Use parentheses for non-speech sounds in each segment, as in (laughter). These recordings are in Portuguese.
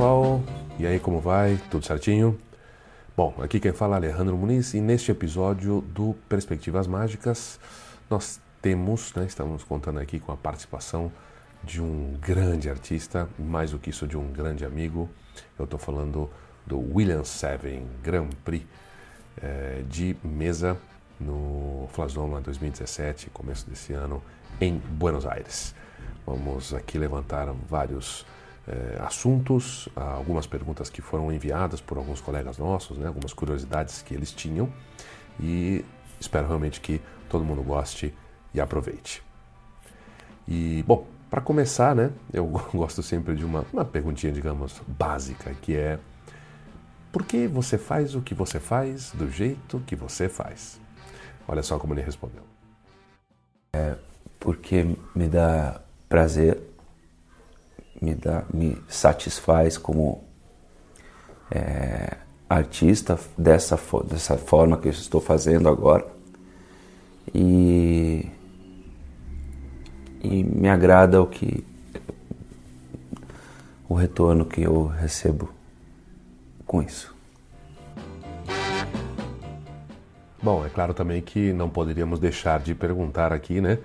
pessoal, e aí como vai? Tudo certinho? Bom, aqui quem fala é Alejandro Muniz e neste episódio do Perspectivas Mágicas nós temos, né, estamos contando aqui com a participação de um grande artista, mais do que isso, de um grande amigo. Eu estou falando do William Seven Grand Prix é, de mesa no Flasoma 2017, começo desse ano, em Buenos Aires. Vamos aqui levantar vários é, assuntos, algumas perguntas que foram enviadas por alguns colegas nossos, né, algumas curiosidades que eles tinham e espero realmente que todo mundo goste e aproveite. E, bom, para começar, né, eu (laughs) gosto sempre de uma, uma perguntinha, digamos, básica, que é por que você faz o que você faz do jeito que você faz? Olha só como ele respondeu. É porque me dá prazer me, dá, me satisfaz como é, artista dessa, dessa forma que eu estou fazendo agora. E, e me agrada o que o retorno que eu recebo com isso. Bom, é claro também que não poderíamos deixar de perguntar aqui, né?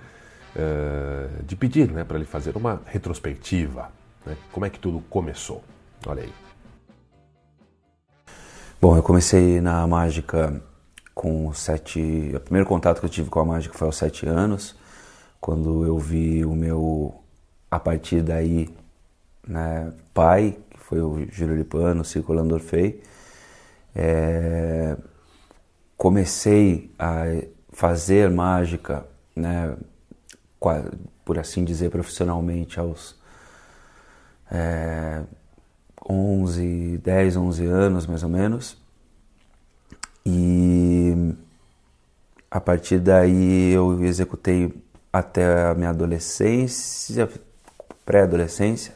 Uh, de pedir né, para ele fazer uma retrospectiva né? Como é que tudo começou? Olha aí. Bom, eu comecei na mágica com sete. O primeiro contato que eu tive com a mágica foi aos sete anos, quando eu vi o meu. A partir daí, né, pai, que foi o Júlio Lipano, Circulando Orfei. É, comecei a fazer mágica, né, por assim dizer, profissionalmente aos é, 11, 10, 11 anos mais ou menos. E a partir daí eu executei até a minha adolescência, pré-adolescência.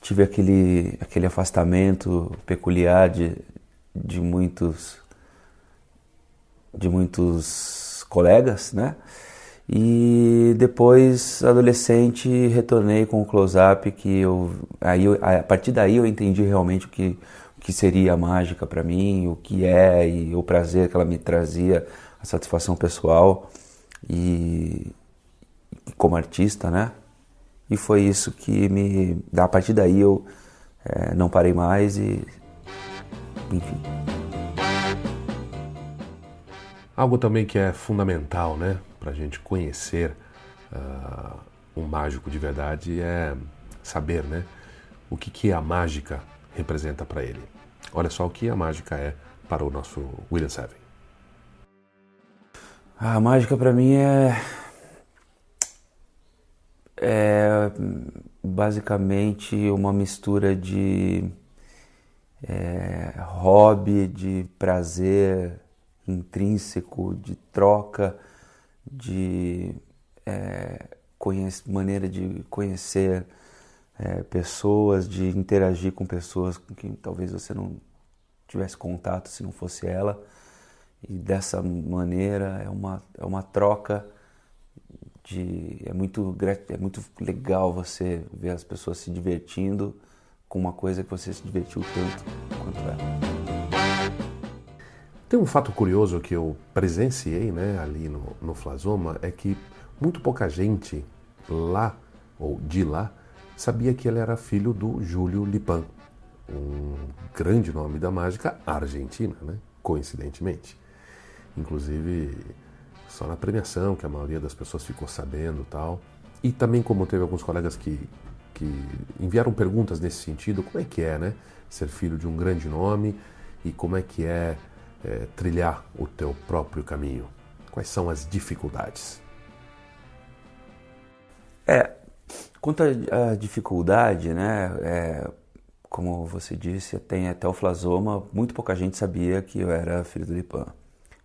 Tive aquele, aquele afastamento peculiar de, de muitos de muitos colegas, né? E depois, adolescente, retornei com o close-up que eu, aí eu, a partir daí eu entendi realmente o que, o que seria a mágica para mim, o que é e o prazer que ela me trazia, a satisfação pessoal e, como artista, né? E foi isso que me, a partir daí eu é, não parei mais e, enfim. Algo também que é fundamental, né? Para a gente conhecer uh, um mágico de verdade é saber né, o que, que a mágica representa para ele. Olha só o que a mágica é para o nosso William Seven. A mágica para mim é é basicamente uma mistura de é, hobby, de prazer intrínseco, de troca de é, maneira de conhecer é, pessoas, de interagir com pessoas com quem talvez você não tivesse contato se não fosse ela. E dessa maneira é uma, é uma troca de. É muito, é muito legal você ver as pessoas se divertindo com uma coisa que você se divertiu tanto quanto ela. Tem um fato curioso que eu presenciei né, ali no, no Flasoma, é que muito pouca gente lá, ou de lá, sabia que ele era filho do Júlio Lipan, um grande nome da mágica argentina, né? coincidentemente. Inclusive, só na premiação que a maioria das pessoas ficou sabendo tal. E também como teve alguns colegas que, que enviaram perguntas nesse sentido, como é que é, né? Ser filho de um grande nome e como é que é é, trilhar o teu próprio caminho? Quais são as dificuldades? É, quanto à dificuldade, né, é, como você disse, tem até o flasoma, muito pouca gente sabia que eu era filho do Lipan.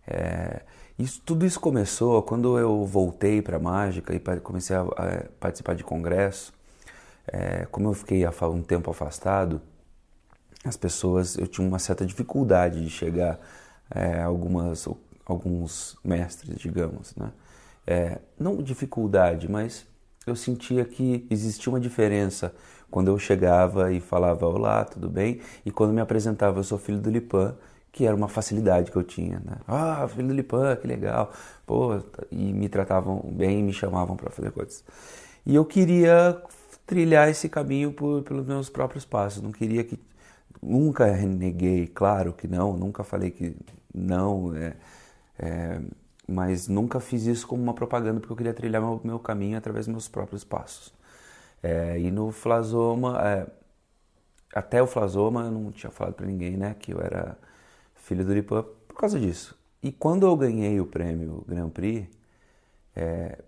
É, isso, tudo isso começou quando eu voltei para a mágica e comecei a, a, participar de congresso. É, como eu fiquei um tempo afastado, as pessoas, eu tinha uma certa dificuldade de chegar é, algumas, alguns mestres, digamos, né? É, não dificuldade, mas eu sentia que existia uma diferença quando eu chegava e falava olá, tudo bem, e quando me apresentava, eu sou filho do Lipan, que era uma facilidade que eu tinha, né? Ah, filho do Lipan, que legal, pô, e me tratavam bem, me chamavam para fazer coisas. E eu queria trilhar esse caminho por, pelos meus próprios passos, não queria que nunca reneguei, claro que não, nunca falei que não, é, é, mas nunca fiz isso como uma propaganda porque eu queria trilhar meu, meu caminho através dos meus próprios passos. É, e no Flasoma, é, até o Flasoma eu não tinha falado para ninguém, né, que eu era filho do Lipan por causa disso. E quando eu ganhei o prêmio Grand Prix, é,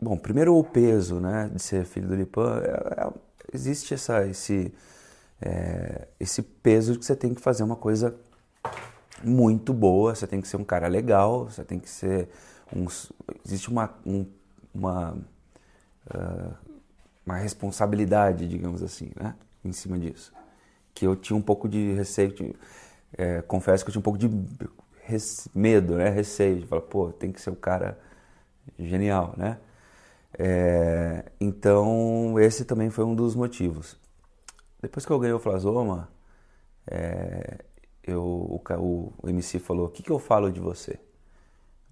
bom, primeiro o peso, né, de ser filho do Lipan, é, é, existe essa, esse, é, esse peso de que você tem que fazer uma coisa muito boa, você tem que ser um cara legal, você tem que ser um, existe uma um, uma uh, uma responsabilidade, digamos assim, né, em cima disso, que eu tinha um pouco de receio, de, é, confesso que eu tinha um pouco de medo, né, receio de falar, pô, tem que ser um cara genial, né? É, então esse também foi um dos motivos. Depois que eu ganhei o Flasoma, é, eu, o, o, MC falou: O que, que eu falo de você?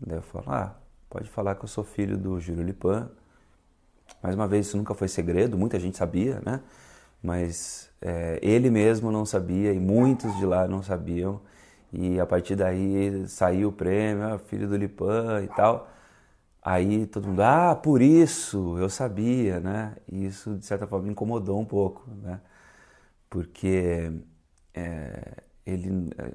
Daí eu falo: Ah, pode falar que eu sou filho do Júlio Lipan. Mais uma vez, isso nunca foi segredo, muita gente sabia, né? Mas é, ele mesmo não sabia e muitos de lá não sabiam. E a partir daí saiu o prêmio, ah, filho do Lipan e tal. Aí todo mundo, ah, por isso, eu sabia, né? E isso, de certa forma, me incomodou um pouco, né? Porque é, ele, é,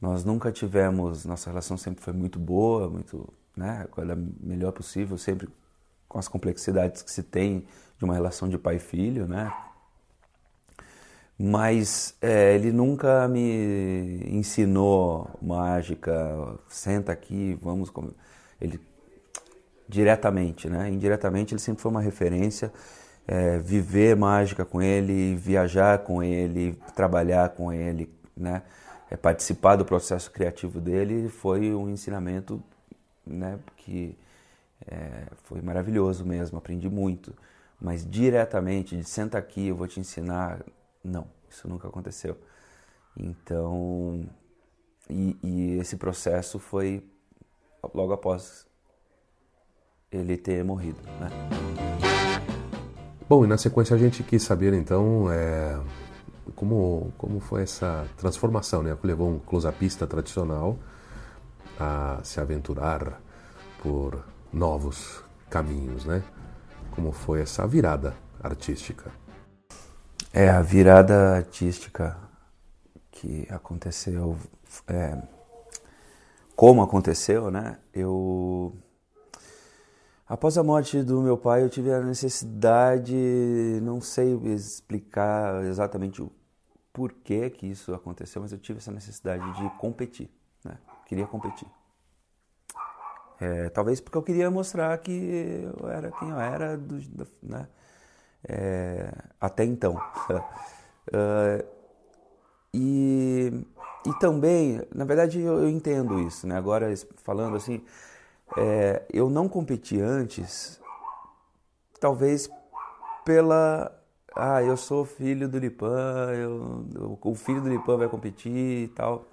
nós nunca tivemos, nossa relação sempre foi muito boa, muito, né, a melhor possível, sempre com as complexidades que se tem de uma relação de pai e filho, né? Mas é, ele nunca me ensinou mágica, senta aqui, vamos comer. Ele diretamente, né? Indiretamente ele sempre foi uma referência. É, viver mágica com ele, viajar com ele, trabalhar com ele, né? É, participar do processo criativo dele foi um ensinamento né, que é, foi maravilhoso mesmo, aprendi muito. Mas diretamente, de senta aqui, eu vou te ensinar, não, isso nunca aconteceu. Então, e, e esse processo foi logo após ele ter morrido. Né? Bom, e na sequência a gente quis saber então é, como, como foi essa transformação, né? Que levou um closapista tradicional a se aventurar por novos caminhos, né? Como foi essa virada artística? É, a virada artística que aconteceu, é, como aconteceu, né? Eu Após a morte do meu pai, eu tive a necessidade, não sei explicar exatamente o porquê que isso aconteceu, mas eu tive essa necessidade de competir, né? Queria competir. É, talvez porque eu queria mostrar que eu era quem eu era, do, né? É, até então. uh, (laughs) e, e também, na verdade, eu, eu entendo isso, né? Agora falando assim, é, eu não competi antes, talvez pela. Ah, eu sou filho do Lipan, eu, o filho do Lipan vai competir e tal.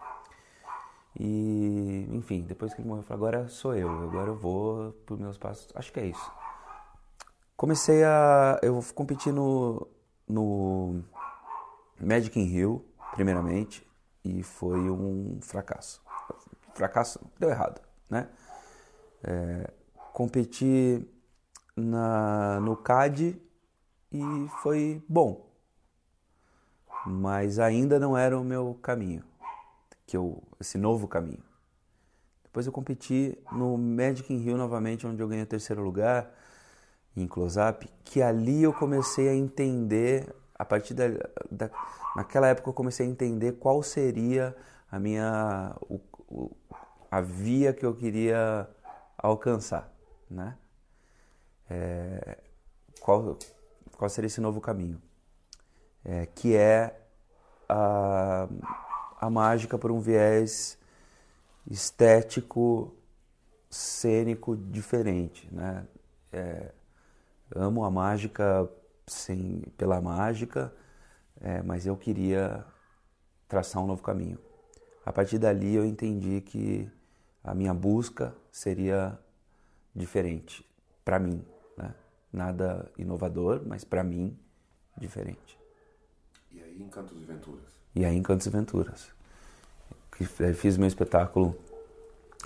E, enfim, depois que ele morreu, eu falei, agora sou eu, agora eu vou por meus passos. Acho que é isso. Comecei a. Eu competi no, no Magic in Rio, primeiramente, e foi um fracasso. Fracasso deu errado, né? É, competi na, no CAD e foi bom, mas ainda não era o meu caminho, que eu, esse novo caminho. Depois eu competi no Magic in Rio novamente, onde eu ganhei o terceiro lugar em close-up, que ali eu comecei a entender, a partir da, da, naquela época eu comecei a entender qual seria a minha o, o, a via que eu queria alcançar, né? É, qual, qual seria esse novo caminho? É, que é a, a mágica por um viés estético, cênico diferente, né? É, amo a mágica sem, pela mágica, é, mas eu queria traçar um novo caminho. A partir dali eu entendi que a minha busca seria diferente para mim, né? nada inovador, mas para mim diferente. E aí Encantos e Venturas? E aí Encantos e Venturas. Fiz meu espetáculo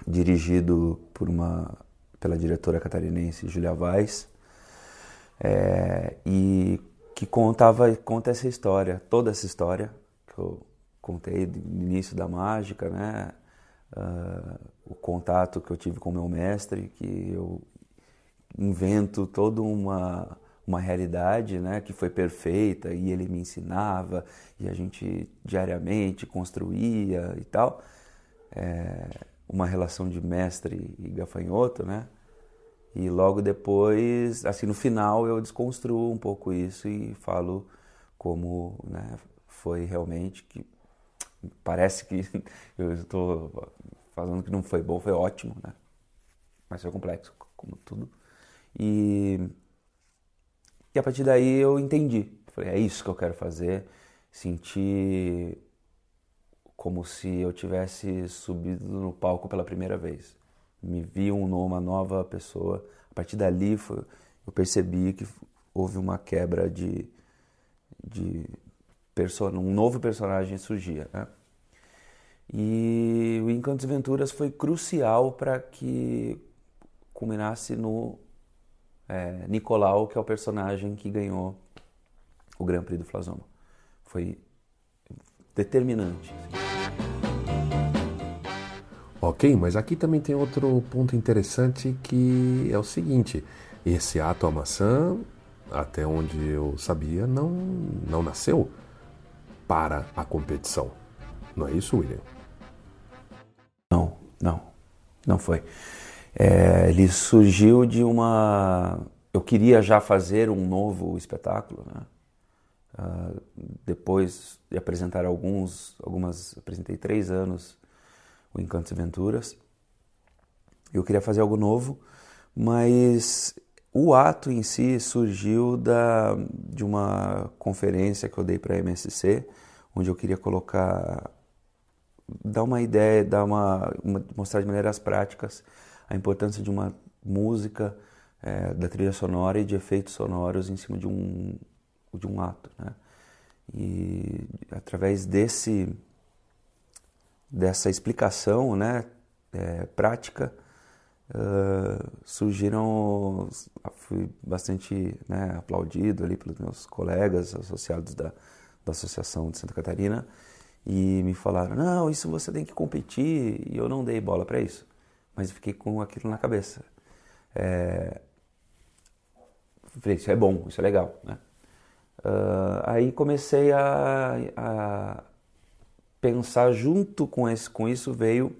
dirigido por uma pela diretora catarinense Julia Vaz é, e que contava conta essa história, toda essa história que eu contei do início da mágica, né? Uh, o contato que eu tive com meu mestre, que eu invento toda uma uma realidade, né, que foi perfeita e ele me ensinava e a gente diariamente construía e tal, é, uma relação de mestre e gafanhoto, né? E logo depois, assim no final eu desconstruo um pouco isso e falo como, né, foi realmente que parece que (laughs) eu estou falando que não foi bom, foi ótimo, né? Mas foi complexo, como tudo. E, e a partir daí eu entendi. Falei, é isso que eu quero fazer. Senti como se eu tivesse subido no palco pela primeira vez. Me vi uma nova pessoa. A partir dali foi, eu percebi que houve uma quebra de, de um novo personagem surgia. Né? E o Encantos e Venturas foi crucial para que culminasse no é, Nicolau, que é o personagem que ganhou o Grand Prix do Flasoma. Foi determinante. Ok, mas aqui também tem outro ponto interessante que é o seguinte: esse ato a maçã, até onde eu sabia, não, não nasceu para a competição. Não é isso, William? Não, não, não foi. É, ele surgiu de uma. Eu queria já fazer um novo espetáculo, né? Uh, depois de apresentar alguns, algumas, apresentei três anos o Encantos e Aventuras. Eu queria fazer algo novo, mas o ato em si surgiu da, de uma conferência que eu dei para a MSC, onde eu queria colocar, dar uma ideia, dar uma, uma mostrar de maneiras práticas a importância de uma música, é, da trilha sonora e de efeitos sonoros em cima de um, de um ato. Né? E através desse, dessa explicação né, é, prática, uh, surgiram, fui bastante né, aplaudido ali pelos meus colegas associados da, da Associação de Santa Catarina, e me falaram, não, isso você tem que competir, e eu não dei bola para isso mas fiquei com aquilo na cabeça. É... Falei, isso é bom, isso é legal, né? Uh, aí comecei a, a, pensar junto com, esse, com isso veio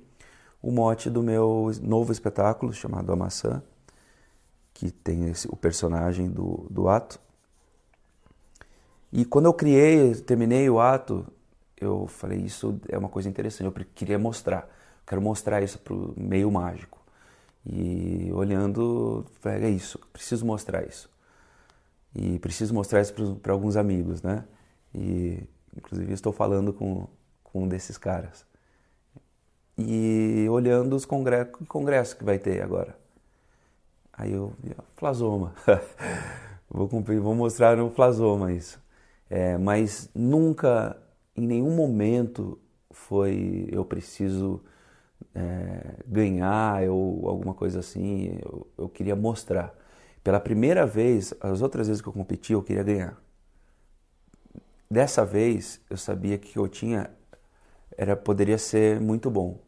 o mote do meu novo espetáculo chamado A Maçã, que tem esse, o personagem do, do ato. E quando eu criei, terminei o ato, eu falei, isso é uma coisa interessante, eu queria mostrar. Quero mostrar isso para o meio mágico. E olhando, é isso, preciso mostrar isso. E preciso mostrar isso para alguns amigos, né? E inclusive estou falando com, com um desses caras. E olhando os congressos, que vai ter agora. Aí eu Flasoma. (laughs) vou, cumprir, vou mostrar no Flasoma isso. É, mas nunca, em nenhum momento, foi eu preciso é, ganhar ou alguma coisa assim. Eu, eu, queria mostrar. Pela primeira vez, as outras vezes que eu competi, eu queria ganhar. Dessa vez, eu sabia que eu tinha era poderia ser muito bom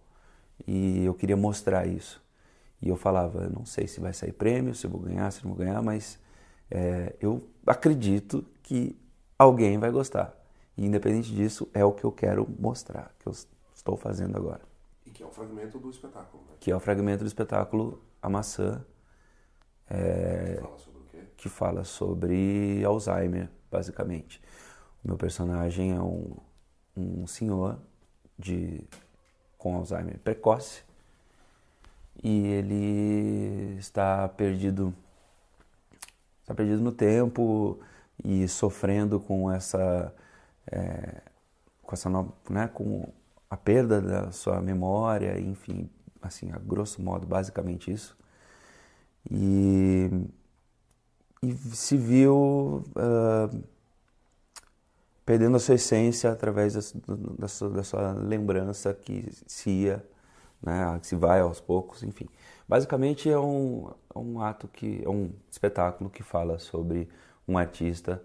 e eu queria mostrar isso. E eu falava, não sei se vai sair prêmio, se eu vou ganhar, se não vou ganhar, mas é, eu acredito que alguém vai gostar. E independente disso, é o que eu quero mostrar, que eu estou fazendo agora. E que é o fragmento do espetáculo, né? Que é o fragmento do espetáculo A Maçã. É, que fala sobre o quê? Que fala sobre Alzheimer, basicamente. O meu personagem é um, um senhor de, com Alzheimer precoce e ele está perdido está perdido no tempo e sofrendo com essa, é, com essa, né, com a perda da sua memória, enfim, assim, a grosso modo, basicamente isso. E, e se viu uh, perdendo a sua essência através da, da, sua, da sua lembrança que se ia, né, que se vai aos poucos, enfim. Basicamente é um, é um ato que é um espetáculo que fala sobre um artista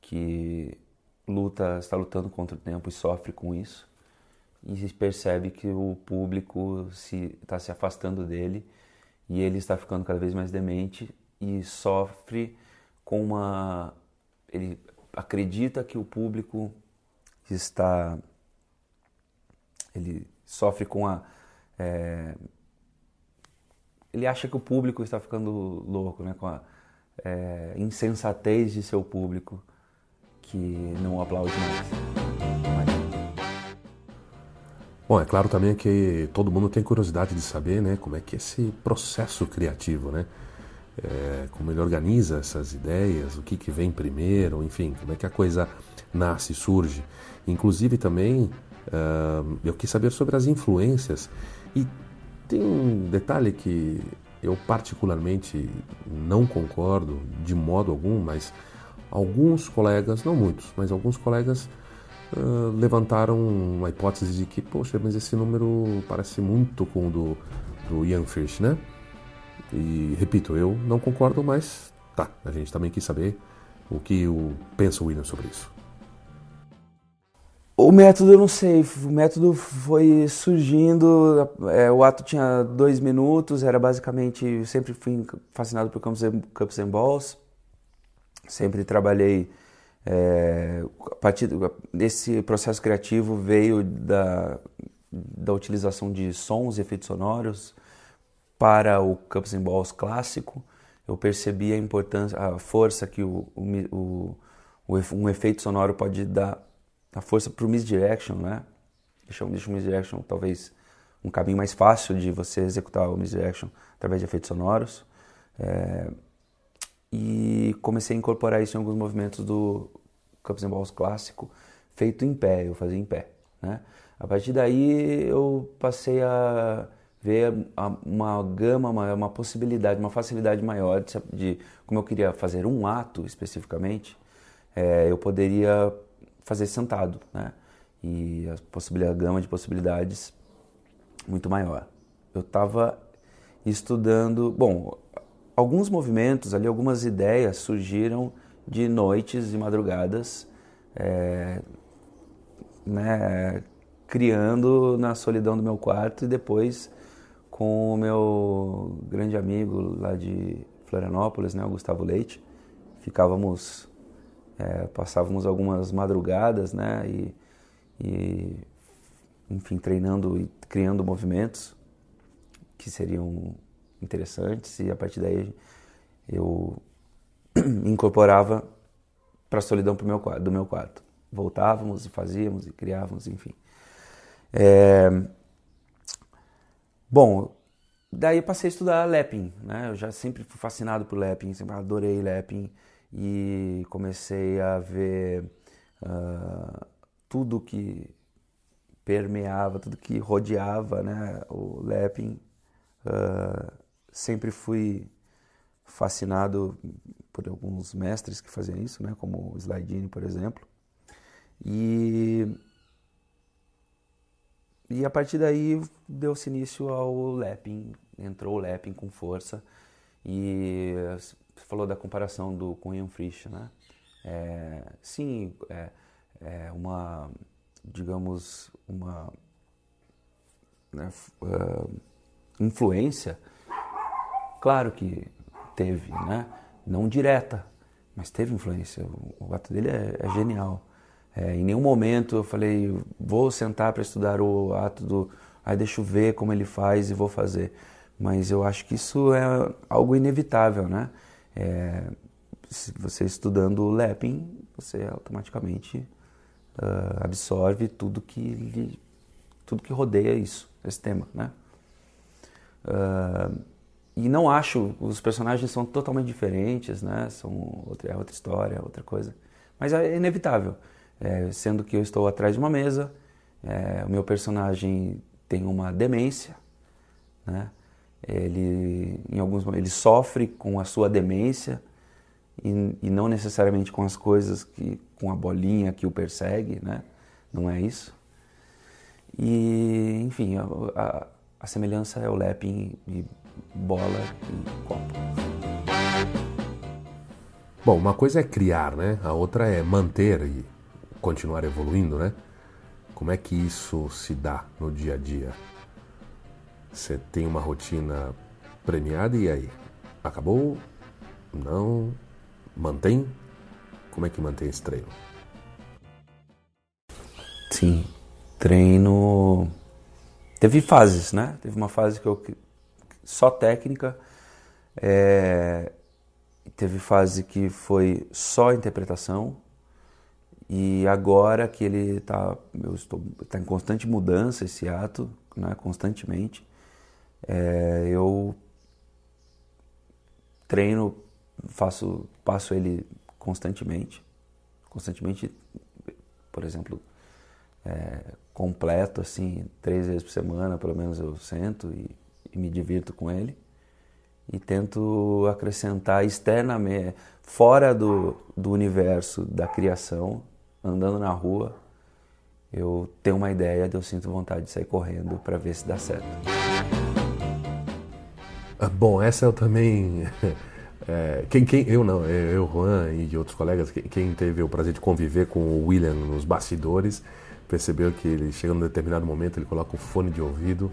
que luta, está lutando contra o tempo e sofre com isso e percebe que o público se está se afastando dele e ele está ficando cada vez mais demente e sofre com uma ele acredita que o público está ele sofre com a é, ele acha que o público está ficando louco, né, com a é, insensatez de seu público que não aplaude mais. Bom, é claro também que todo mundo tem curiosidade de saber, né, como é que é esse processo criativo, né? É, como ele organiza essas ideias, o que, que vem primeiro, enfim, como é que a coisa nasce, surge. Inclusive também uh, eu quis saber sobre as influências e tem um detalhe que eu particularmente não concordo de modo algum, mas alguns colegas, não muitos, mas alguns colegas uh, levantaram uma hipótese de que, poxa, mas esse número parece muito com o do, do Ian Fish, né? E repito, eu não concordo, mas tá, a gente também quis saber o que o, pensa o William sobre isso. O método eu não sei, o método foi surgindo, é, o ato tinha dois minutos, era basicamente, sempre fui fascinado por Cups and, Cups and Balls, sempre trabalhei, é, a partir desse processo criativo veio da, da utilização de sons e efeitos sonoros para o Cups and Balls clássico, eu percebi a importância, a força que o, o, o um efeito sonoro pode dar a força para o misdirection, né? Deixa, deixa o misdirection talvez um caminho mais fácil de você executar o misdirection através de efeitos sonoros. É, e comecei a incorporar isso em alguns movimentos do Cups and Balls clássico, feito em pé, eu fazia em pé. Né? A partir daí eu passei a ver uma gama, uma, uma possibilidade, uma facilidade maior de, de, como eu queria fazer um ato especificamente, é, eu poderia fazer sentado, né? E a possibilidade, a gama de possibilidades muito maior. Eu estava estudando, bom, alguns movimentos ali, algumas ideias surgiram de noites e madrugadas, é, né, criando na solidão do meu quarto e depois com o meu grande amigo lá de Florianópolis, né, o Gustavo Leite, ficávamos é, passávamos algumas madrugadas, né? E, e, enfim, treinando e criando movimentos que seriam interessantes e a partir daí eu (clears throat) incorporava para a solidão pro meu, do meu quarto. Voltávamos e fazíamos e criávamos, enfim. É... Bom, daí eu passei a estudar Lapping, né? Eu já sempre fui fascinado por Lapping, sempre adorei Lapping e comecei a ver uh, tudo que permeava, tudo que rodeava né, o lapping. Uh, sempre fui fascinado por alguns mestres que faziam isso, né, como o Slidini, por exemplo. E, e a partir daí deu-se início ao lapping, entrou o lapping com força e você falou da comparação do com Ian Frisch, né? É, sim, é, é, uma, digamos, uma né, uh, influência, claro que teve, né? Não direta, mas teve influência. O, o ato dele é, é genial. É, em nenhum momento eu falei, vou sentar para estudar o ato do. Aí deixa eu ver como ele faz e vou fazer. Mas eu acho que isso é algo inevitável, né? É, se você estudando o Lapping, você automaticamente uh, absorve tudo que tudo que rodeia isso, esse tema, né? Uh, e não acho, os personagens são totalmente diferentes, né? São outra, é outra história, outra coisa. Mas é inevitável, é, sendo que eu estou atrás de uma mesa, é, o meu personagem tem uma demência, né? Ele, em alguns ele sofre com a sua demência e, e não necessariamente com as coisas que, com a bolinha que o persegue, né? Não é isso. E, enfim, a, a, a semelhança é o lapping de bola e copo. Bom, uma coisa é criar, né? A outra é manter e continuar evoluindo, né? Como é que isso se dá no dia a dia? Você tem uma rotina premiada e aí? Acabou? Não? Mantém? Como é que mantém esse treino? Sim, treino. Teve fases, né? Teve uma fase que eu só técnica. É... Teve fase que foi só interpretação. E agora que ele está eu estou tá em constante mudança esse ato, né, constantemente, é, eu treino, faço, passo ele constantemente, constantemente, por exemplo, é, completo assim, três vezes por semana, pelo menos eu sento e e me divirto com ele. E tento acrescentar externamente, fora do, do universo da criação, andando na rua, eu tenho uma ideia, eu sinto vontade de sair correndo para ver se dá certo. Ah, bom, essa eu também. (laughs) É, quem, quem, eu não, eu, Juan e outros colegas, quem, quem, teve o prazer de conviver com o William nos bastidores, percebeu que ele chega num determinado momento, ele coloca o fone de ouvido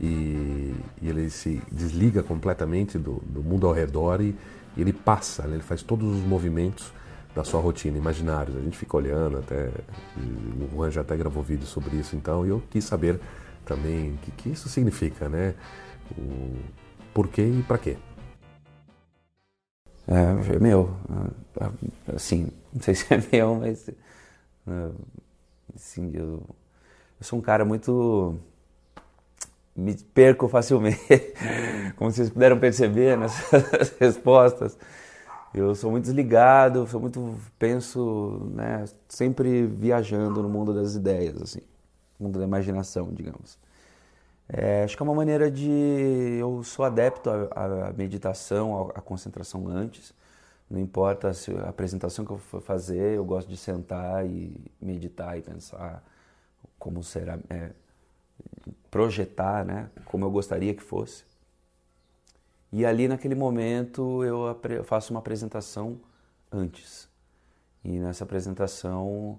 e, e ele se desliga completamente do, do mundo ao redor e, e ele passa, né? ele faz todos os movimentos da sua rotina, imaginários. A gente fica olhando até. O Juan já até gravou vídeo sobre isso, então, e eu quis saber também o que, que isso significa, né? O porquê e para quê. É, é meu. Assim, não sei se é meu, mas. Assim, eu, eu sou um cara muito me perco facilmente, (laughs) como vocês puderam perceber nessas (laughs) respostas. Eu sou muito desligado, sou muito penso, né, sempre viajando no mundo das ideias, assim, mundo da imaginação, digamos. É, acho que é uma maneira de eu sou adepto à, meditação, à, concentração antes. Não importa a apresentação que eu for fazer, eu gosto de sentar e meditar e pensar como será. É, projetar, né, como eu gostaria que fosse. E ali naquele momento eu faço uma apresentação antes. E nessa apresentação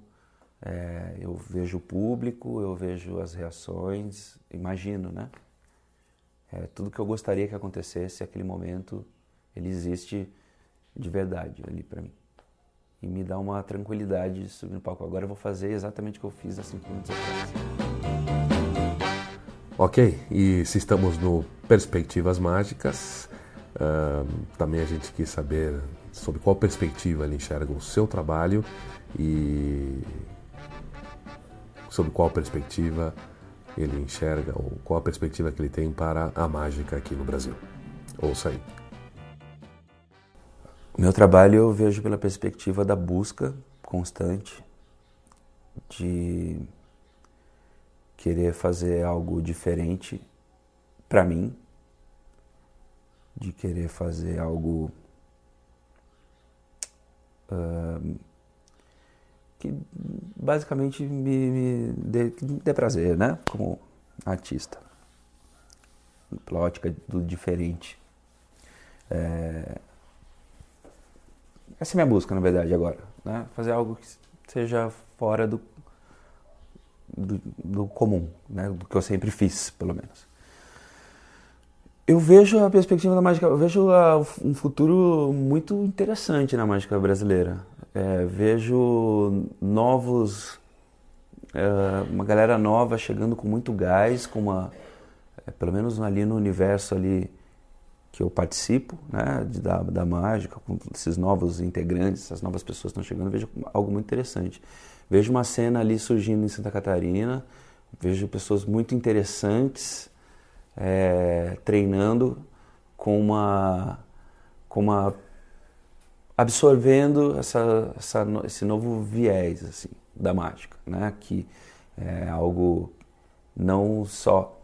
é, eu vejo o público, eu vejo as reações, imagino, né? É, tudo que eu gostaria que acontecesse aquele momento, ele existe de verdade ali para mim. E me dá uma tranquilidade de subir no palco. Agora eu vou fazer exatamente o que eu fiz há cinco minutos atrás. Ok, e se estamos no Perspectivas Mágicas, uh, também a gente quis saber sobre qual perspectiva ele enxerga o seu trabalho e sobre qual perspectiva ele enxerga ou qual a perspectiva que ele tem para a mágica aqui no Brasil. Ouça aí. Meu trabalho eu vejo pela perspectiva da busca constante de querer fazer algo diferente para mim, de querer fazer algo uh, que basicamente me, me, dê, me dê prazer, né? Como artista, pela ótica do diferente. É... Essa é a minha busca, na verdade, agora. Né? Fazer algo que seja fora do do, do comum, né? do que eu sempre fiz, pelo menos. Eu vejo a perspectiva da mágica, eu vejo a, um futuro muito interessante na mágica brasileira. É, vejo novos, é, uma galera nova chegando com muito gás, com uma, é, pelo menos ali no universo ali que eu participo, né, de, da, da mágica, com esses novos integrantes, essas novas pessoas estão chegando, vejo algo muito interessante. Vejo uma cena ali surgindo em Santa Catarina, vejo pessoas muito interessantes é, treinando com uma, com uma absorvendo essa, essa, esse novo viés assim, da mágica, né? que é algo não só.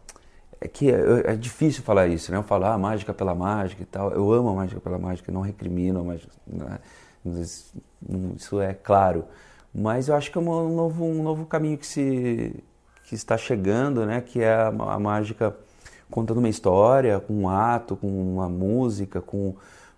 É que é, é difícil falar isso, né? Eu falar ah, mágica pela mágica e tal. Eu amo a mágica pela mágica, não recrimino a mágica. Né? Isso é claro. Mas eu acho que é um novo, um novo caminho que, se, que está chegando, né? Que é a, a mágica contando uma história, com um ato, com uma música, com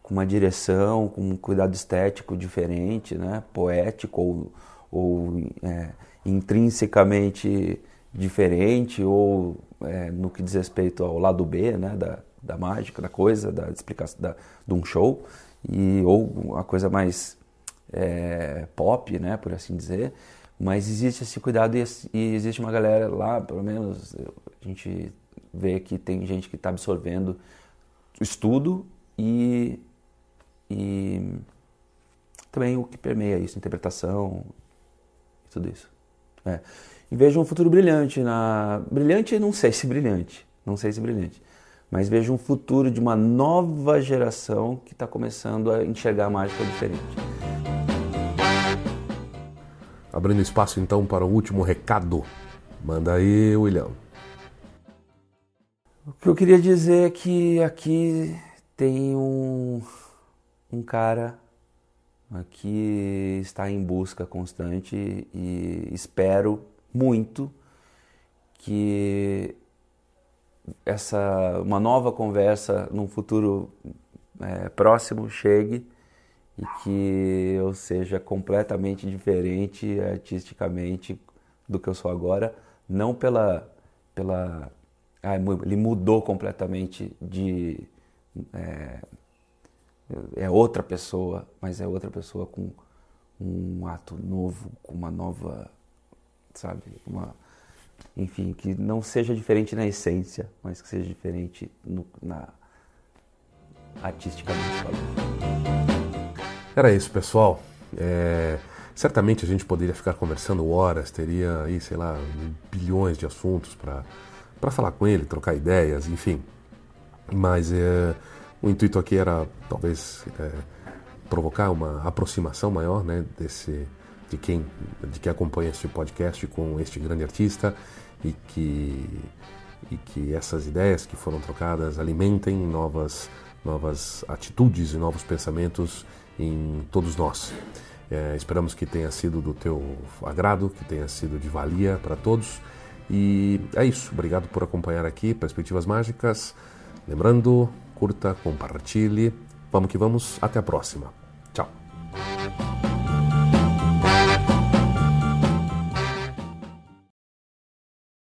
com uma direção, com um cuidado estético diferente, né? poético ou, ou é, intrinsecamente diferente, ou é, no que diz respeito ao lado B né? da, da mágica, da coisa, da explicação da, de um show, e, ou uma coisa mais é, pop, né? por assim dizer. Mas existe esse cuidado e, e existe uma galera lá, pelo menos a gente vê que tem gente que está absorvendo estudo e e também o que permeia isso, interpretação e tudo isso. É. E vejo um futuro brilhante na brilhante, não sei se brilhante, não sei se brilhante, mas vejo um futuro de uma nova geração que está começando a enxergar a mágica diferente. Abrindo espaço então para o último recado. Manda aí, William. O que eu queria dizer é que aqui tem um, um cara que está em busca constante e espero muito que essa uma nova conversa num futuro é, próximo chegue e que eu seja completamente diferente artisticamente do que eu sou agora, não pela pela ah, ele mudou completamente de é, é outra pessoa, mas é outra pessoa com um ato novo, com uma nova, sabe, uma, enfim, que não seja diferente na essência, mas que seja diferente no, na artisticamente falando. Era isso, pessoal. É, certamente a gente poderia ficar conversando horas, teria aí, sei lá, bilhões de assuntos para falar com ele, trocar ideias, enfim. Mas é, o intuito aqui era talvez é, provocar uma aproximação maior, né, desse de quem de quem acompanha este podcast com este grande artista e que e que essas ideias que foram trocadas alimentem novas novas atitudes e novos pensamentos em todos nós. É, esperamos que tenha sido do teu agrado, que tenha sido de valia para todos. E é isso. Obrigado por acompanhar aqui Perspectivas Mágicas. Lembrando, curta, compartilhe. Vamos que vamos, até a próxima.